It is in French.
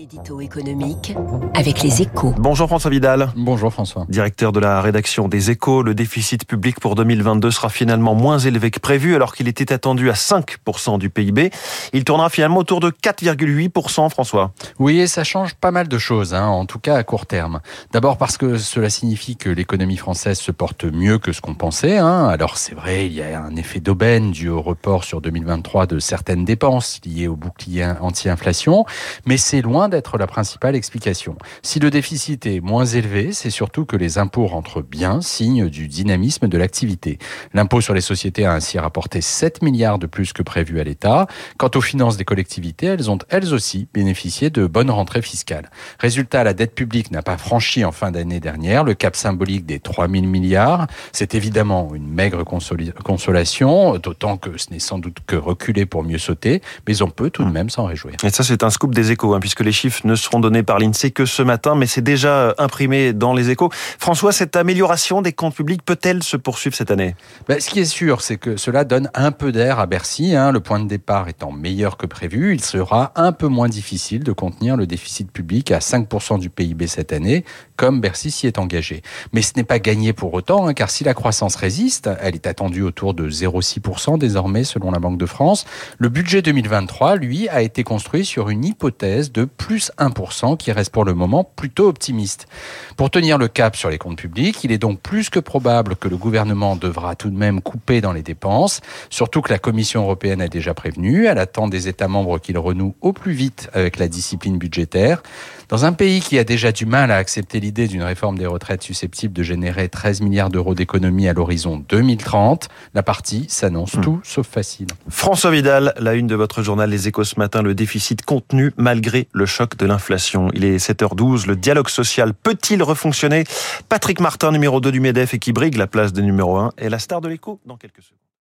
L'édito économique avec les échos. Bonjour François Vidal. Bonjour François. Directeur de la rédaction des échos, le déficit public pour 2022 sera finalement moins élevé que prévu alors qu'il était attendu à 5% du PIB. Il tournera finalement autour de 4,8% François. Oui, et ça change pas mal de choses, hein, en tout cas à court terme. D'abord parce que cela signifie que l'économie française se porte mieux que ce qu'on pensait. Hein. Alors c'est vrai, il y a un effet d'aubaine dû au report sur 2023 de certaines dépenses liées au bouclier anti-inflation, mais c'est loin d'être la principale explication. Si le déficit est moins élevé, c'est surtout que les impôts rentrent bien, signe du dynamisme de l'activité. L'impôt sur les sociétés a ainsi rapporté 7 milliards de plus que prévu à l'État. Quant aux finances des collectivités, elles ont elles aussi bénéficié de bonnes rentrées fiscales. Résultat, la dette publique n'a pas franchi en fin d'année dernière le cap symbolique des 3 000 milliards. C'est évidemment une maigre consolation, d'autant que ce n'est sans doute que reculer pour mieux sauter, mais on peut tout de même s'en réjouir. Et ça, c'est un scoop des échos, hein, puisque les chiffres ne seront donnés par l'INSEE que ce matin, mais c'est déjà imprimé dans les échos. François, cette amélioration des comptes publics peut-elle se poursuivre cette année? Ben, Ce qui est sûr, c'est que cela donne un peu d'air à Bercy. Hein. Le point de départ étant meilleur que prévu, il sera un peu moins difficile de contenir le déficit public à 5% du PIB cette année, comme Bercy s'y est engagé. Mais ce n'est pas gagné pour autant, hein, car si la croissance résiste, elle est attendue autour de 0,6% désormais selon la Banque de France, le budget 2023, lui, a été construit sur une hypothèse de plus 1% qui reste pour le moment plutôt optimiste. Pour tenir le cap sur les comptes publics, il est donc plus que probable que le gouvernement devra tout de même couper dans les dépenses, surtout que la Commission européenne a déjà prévenu, elle attend des États membres qu'ils renouent au plus vite avec la discipline budgétaire. Dans un pays qui a déjà du mal à accepter l'idée d'une réforme des retraites susceptible de générer 13 milliards d'euros d'économie à l'horizon 2030, la partie s'annonce hmm. tout sauf facile. François Vidal, la une de votre journal Les Échos ce matin, le déficit contenu malgré le choc de l'inflation. Il est 7h12, le dialogue social peut-il refonctionner? Patrick Martin, numéro 2 du MEDEF et qui brigue la place de numéro 1, est la star de l'écho dans quelques secondes.